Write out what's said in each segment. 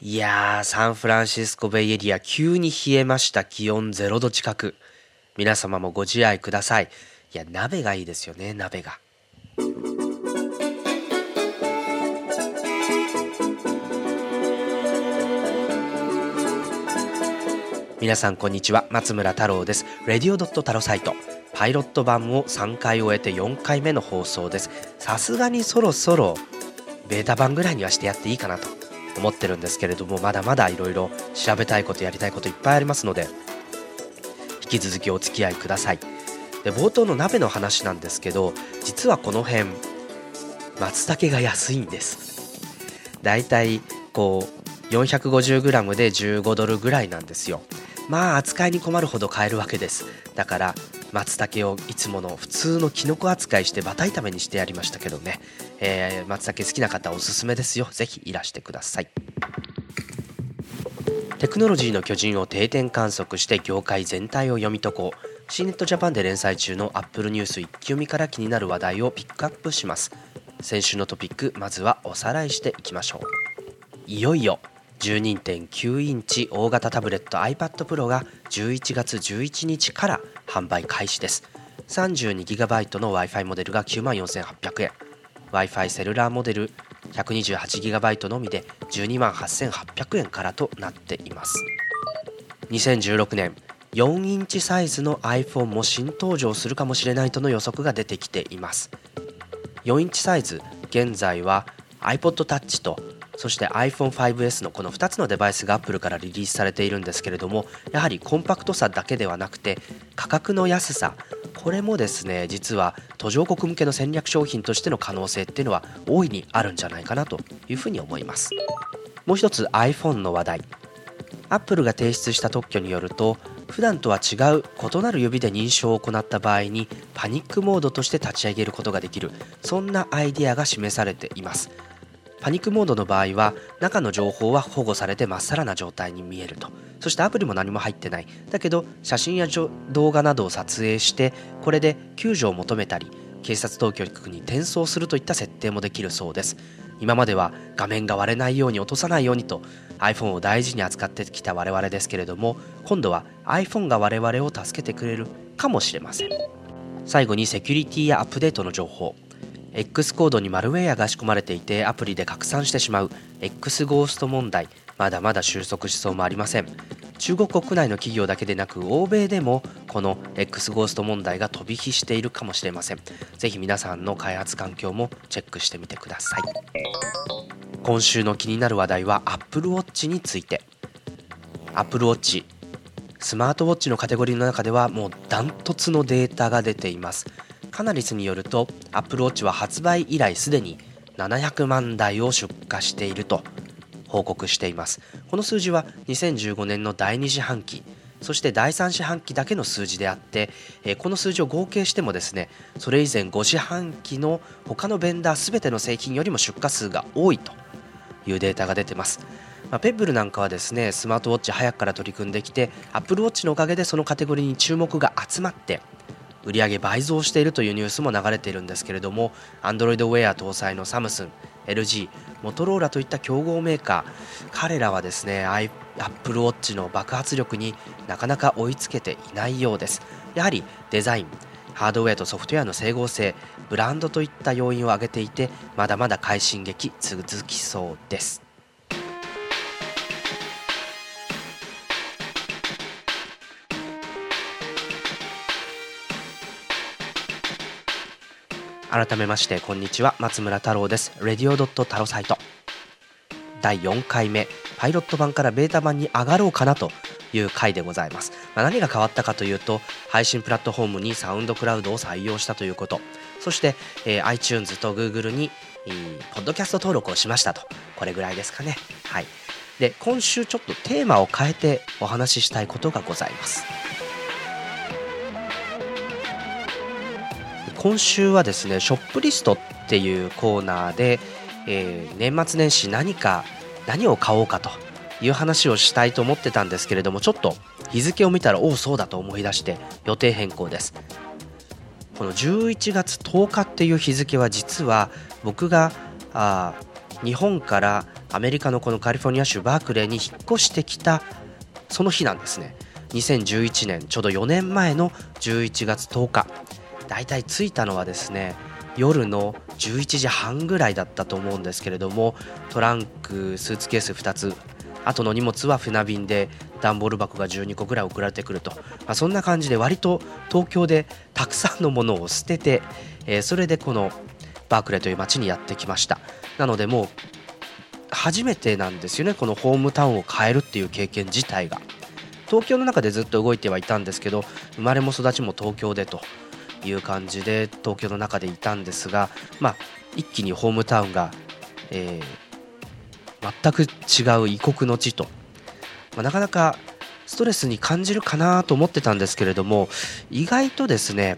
いやー、サンフランシスコベイエリア急に冷えました。気温0度近く。皆様もご自愛ください。いや、鍋がいいですよね、鍋が。皆さんこんにちは松村太郎ですレディオドット太郎サイトパイロット版を3回終えて4回目の放送ですさすがにそろそろベータ版ぐらいにはしてやっていいかなと思ってるんですけれどもまだまだいろいろ調べたいことやりたいこといっぱいありますので引き続きお付き合いください。で冒頭の鍋の話なんですけど実はこの辺松茸が安いんです。だいたいこう 450g で15ドルぐらいなんですよ。まあ扱いに困るほど買えるわけです。だから松茸をいつもの普通のキノコ扱いしてバタ炒めにしてやりましたけどね、えー、松茸好きな方おすすめですよ。ぜひいらしてください。テクノロジーの巨人を定点観測して業界全体を読み解こう。C ネットジャパンで連載中の Apple ニュース一気読みから気になる話題をピックアップします。先週のトピックまずはおさらいしていきましょう。いよいよ12.9インチ大型タブレット iPad Pro が11月11日から販売開始です。32GB の Wi-Fi モデルが94,800円。Wi-Fi セルラーモデル 128GB のみで12万8800円からとなっています。2016年4インチサイズの iPhone も新登場するかもしれないとの予測が出てきています。4インチサイズ現在は iPod Touch とそして iPhone5S のこの2つのデバイスが Apple からリリースされているんですけれどもやはりコンパクトさだけではなくて価格の安さこれもですね実は途上国向けの戦略商品としての可能性っていうのは大いにあるんじゃないかなというふうに思います。もう一つ iPhone の話題。Apple が提出した特許によると普段とは違う異なる指で認証を行った場合にパニックモードとして立ち上げることができるそんなアイデアが示されています。パニックモードの場合は中の情報は保護されてまっさらな状態に見えると。そしてアプリも何も入ってない。だけど写真や動画などを撮影してこれで救助を求めたり警察当局に転送するといった設定もできるそうです。今までは画面が割れないように落とさないようにと iPhone を大事に扱ってきた我々ですけれども今度は iPhone が我々を助けてくれるかもしれません。最後にセキュリティやアップデートの情報。X コードにマルウェアが仕込まれていてアプリで拡散してしまう X ゴースト問題。まだまだ収束しそうもありません。中国国内の企業だけでなく欧米でもこの X ゴースト問題が飛び火しているかもしれません。ぜひ皆さんの開発環境もチェックしてみてください。今週の気になる話題は Apple Watch について。Apple Watch スマートウォッチのカテゴリーの中ではもうダントツのデータが出ています。カナリスによると Apple Watch は発売以来すでに700万台を出荷していると報告しています。この数字は2015年の第2四半期そして第3四半期だけの数字であって、えこの数字を合計してもですねそれ以前5四半期の他のベンダー全ての製品よりも出荷数が多いというデータが出てます。まあ、ペッブルなんかはですねスマートウォッチ早くから取り組んできて Apple Watch のおかげでそのカテゴリーに注目が集まって売上倍増しているというニュースも流れているんですけれども Android Wear 搭載のサムスン LG モトローラといった競合メーカー彼らはですね Apple Watch の爆発力になかなか追いつけていないようです。やはりデザインハードウェアとソフトウェアの整合性ブランドといった要因を挙げていてまだまだ快進撃続きそうです。改めましてこんにちは。松村太郎です。レディオドット太郎サイト。第4回目。パイロット版からベータ版に上がろうかなという回でございます、まあ、何が変わったかというと配信プラットフォームにサウンドクラウドを採用したということ。そして、えー、iTunes と Google に、えー、ポッドキャスト登録をしましたと。これぐらいですかね。はい。で今週ちょっとテーマを変えてお話ししたいことがございます。今週はですねショップリストっていうコーナーで、えー、年末年始何か何を買おうかという話をしたいと思ってたんですけれどもちょっと日付を見たらおおそうだと思い出して予定変更です。この11月10日っていう日付は実は僕があ日本からアメリカのこのカリフォルニア州バークレーに引っ越してきたその日なんですね。2011年ちょうど4年前の11月10日。だいたい着いたのはですね夜の11時半ぐらいだったと思うんですけれどもトランクスーツケース2つ後の荷物は船便で段ボール箱が12個ぐらい送られてくると、まあ、そんな感じで割と東京でたくさんのものを捨てて、えー、それでこのバークレーという街にやってきました。なのでもう初めてなんですよねこのホームタウンを変えるっていう経験自体が。東京の中でずっと動いてはいたんですけど生まれも育ちも東京でと。いう感じで東京の中でいたんですが、まあ、一気にホームタウンが、えー、全く違う異国の地と、まあ、なかなかストレスに感じるかなと思ってたんですけれども意外とですね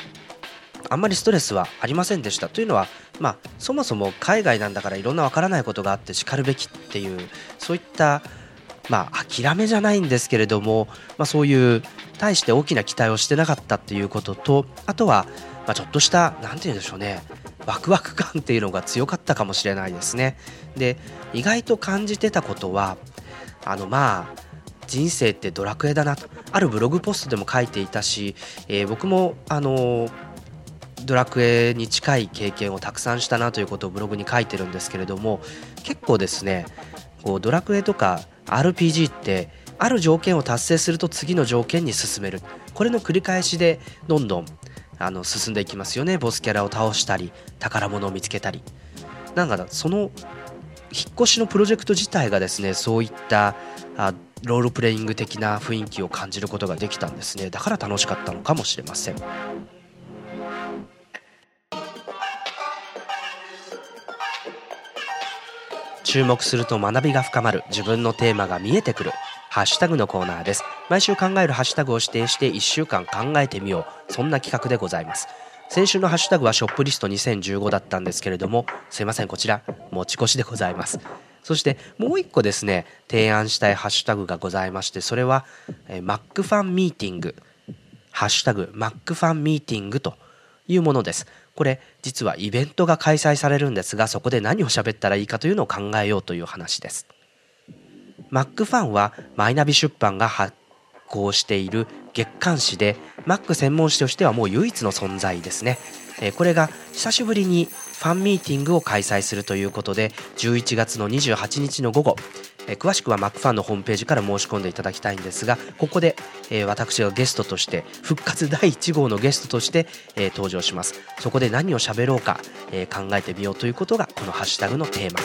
あんまりストレスはありませんでした。というのは、まあ、そもそも海外なんだからいろんなわからないことがあってしかるべきっていうそういったまあ、諦めじゃないんですけれども、まあ、そういう大して大きな期待をしてなかったっていうこととあとは、まあ、ちょっとした何て言うんでしょうねワクワク感っていうのが強かったかもしれないですね。で意外と感じてたことはあのまあ人生ってドラクエだなと。あるブログポストでも書いていたし、えー、僕もあのドラクエに近い経験をたくさんしたなということをブログに書いてるんですけれども結構ですねこうドラクエとか RPG ってある条件を達成すると次の条件に進める。これの繰り返しでどんどんあの進んでいきますよね。ボスキャラを倒したり宝物を見つけたり。なんかその引っ越しのプロジェクト自体がですねそういったあロールプレイング的な雰囲気を感じることができたんですね。だから楽しかったのかもしれません。注目すると学びが深まる。自分のテーマが見えてくる。ハッシュタグのコーナーです。毎週考えるハッシュタグを指定して1週間考えてみよう。そんな企画でございます。先週のハッシュタグはショップリスト2015だったんですけれどもすいませんこちら持ち越しでございます。そしてもう一個ですね提案したいハッシュタグがございましてそれは、えマックファンミーティング。ハッシュタグマックファンミーティングというものです。これ実はイベントが開催されるんですがそこで何を喋ったらいいかというのを考えようという話です。マックファンはマイナビ出版が発行している月刊誌でマック専門誌としてはもう唯一の存在ですね。えこれが久しぶりにファンミーティングを開催するということで11月の28日の午後え詳しくはマックファンのホームページから申し込んでいただきたいんですがここで、え私がゲストとして復活第1号のゲストとして、え登場します。そこで何を喋ろうか、え考えてみようということがこのハッシュタグのテーマ。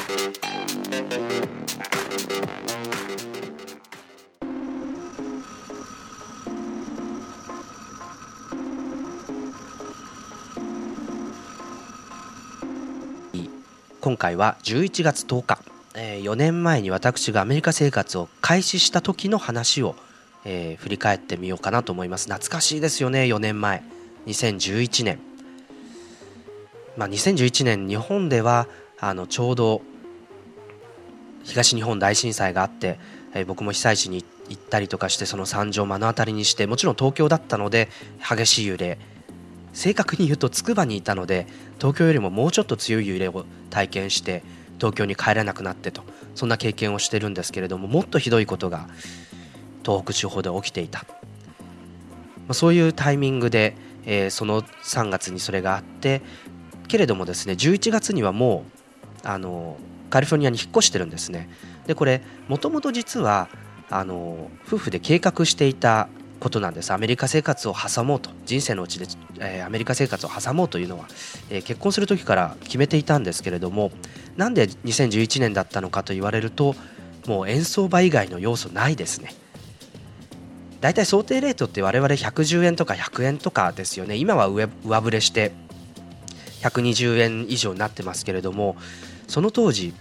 今回は11月10日えー、4年前に私がアメリカ生活を開始した時の話を、えー、振り返ってみようかなと思います。懐かしいですよね4年前。2011年。まあ2011年日本ではあのちょうど東日本大震災があって、えー、僕も被災地に行ったりとかしてその惨状を目の当たりにしてもちろん東京だったので激しい揺れ正確に言うとつくばにいたので東京よりももうちょっと強い揺れを体験して東京に帰れなくなってとそんな経験をしてるんですけれどももっとひどいことが東北地方で起きていた、まあ、そういうタイミングで、えー、その3月にそれがあってけれどもですね11月にはもうあのカリフォルニアに引っ越してるんですね。でこれもともと実はあの夫婦で計画していたことなんです。アメリカ生活を挟もうと。人生のうちで、えー、アメリカ生活を挟もうというのは、えー、結婚する時から決めていたんですけれどもなんで2011年だったのかと言われるともう円相場以外の要素ないですね。だいたい想定レートって我々110円とか100円とかですよね。今は上上振れして120円以上になってますけれどもその当時、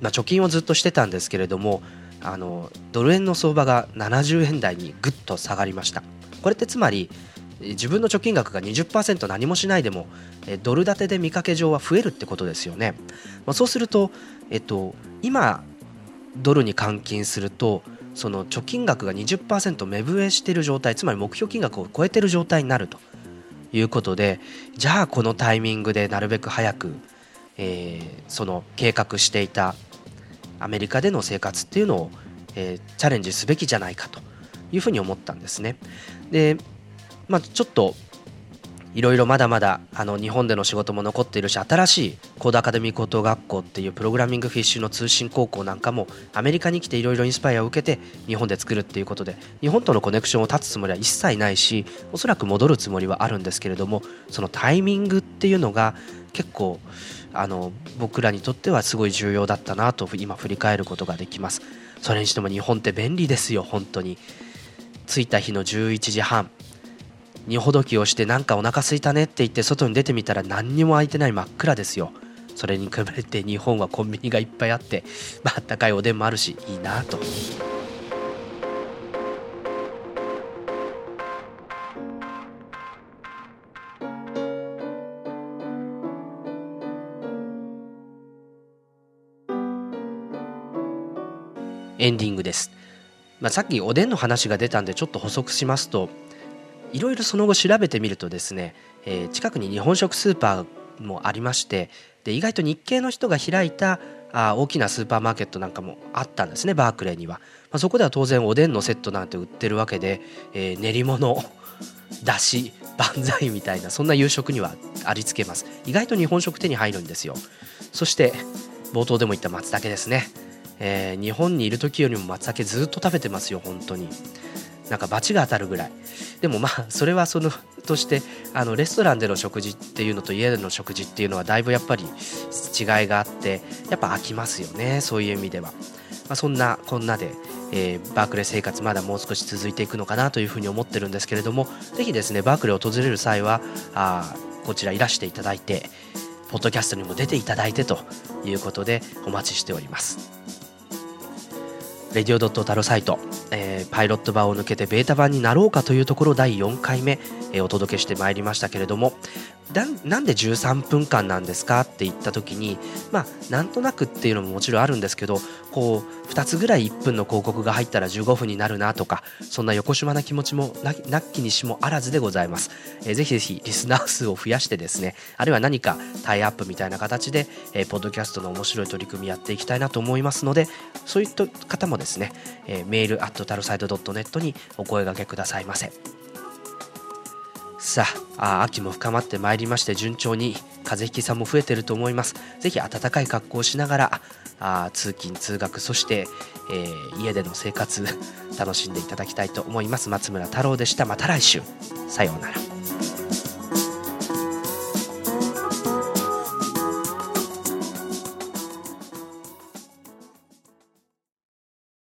まあ、貯金をずっとしてたんですけれどもあのドル円の相場が70円台にぐっと下がりました。これってつまり自分の貯金額が20%何もしないでもドル建てで見かけ上は増えるってことですよね、まあ、そうすると、えっと、今ドルに換金するとその貯金額が20%目増えしている状態つまり目標金額を超えている状態になると。いうことでじゃあこのタイミングでなるべく早くえー、その計画していたアメリカでの生活っていうのを、えー、チャレンジすべきじゃないかというふうに思ったんですね。で、まあ、ちょっといろいろまだまだあの日本での仕事も残っているし新しいコードアカデミー高等学校っていうプログラミングフィッシュの通信高校なんかもアメリカに来ていろいろインスパイアを受けて日本で作るっていうことで日本とのコネクションを断つつもりは一切ないしおそらく戻るつもりはあるんですけれどもそのタイミングっていうのが結構あの僕らにとってはすごい重要だったなと今振り返ることができます。それにしても日本って便利ですよ本当に。着いた日の11時半。荷ほどきをしてなんかお腹すいたねって言って外に出てみたら何にも空いてない真っ暗ですよ。それに比べて日本はコンビニがいっぱいあって、まあったかいおでんもあるしいいなと。エンディングです、まあ、さっきおでんの話が出たんでちょっと補足しますといろいろその後調べてみるとですね、えー、近くに日本食スーパーもありましてで意外と日系の人が開いたあ大きなスーパーマーケットなんかもあったんですねバークレーには、まあ、そこでは当然おでんのセットなんて売ってるわけで、えー、練り物だし万歳みたいなそんな夕食にはありつけます。意外と日本食手に入るんですよ。そして冒頭でも言った松茸ですね、えー、日本にいる時よりも松茸ずっと食べてますよ本当に。なんか罰が当たるぐらい。でもまあそれはそのとしてあのレストランでの食事っていうのと家での食事っていうのはだいぶやっぱり違いがあってやっぱ飽きますよねそういう意味では、まあ、そんなこんなで、えー、バークレー生活まだもう少し続いていくのかなというふうに思ってるんですけれどもぜひですねバークレーを訪れる際はあこちらいらしていただいてポッドキャストにも出ていただいてということでお待ちしております。レディオドットタロサイト、えー、パイロット版を抜けてベータ版になろうかというところ第4回目、えー、お届けしてまいりましたけれどもなんで13分間なんですかって言った時にまあなんとなくっていうのももちろんあるんですけどこう2つぐらい1分の広告が入ったら15分になるなとかそんな横島な気持ちもなっきにしもあらずでございます、えー、ぜひぜひリスナー数を増やしてですねあるいは何かタイアップみたいな形で、えー、ポッドキャストの面白い取り組みやっていきたいなと思いますのでそういった方もですね、えー、メールアットタルサイド .net にお声がけくださいませ。さあ秋も深まってまいりまして順調に風邪ひきさんも増えてると思います。ぜひ暖かい格好をしながらあ通勤通学そして、えー、家での生活楽しんでいただきたいと思います。松村太郎でした。また来週。さようなら。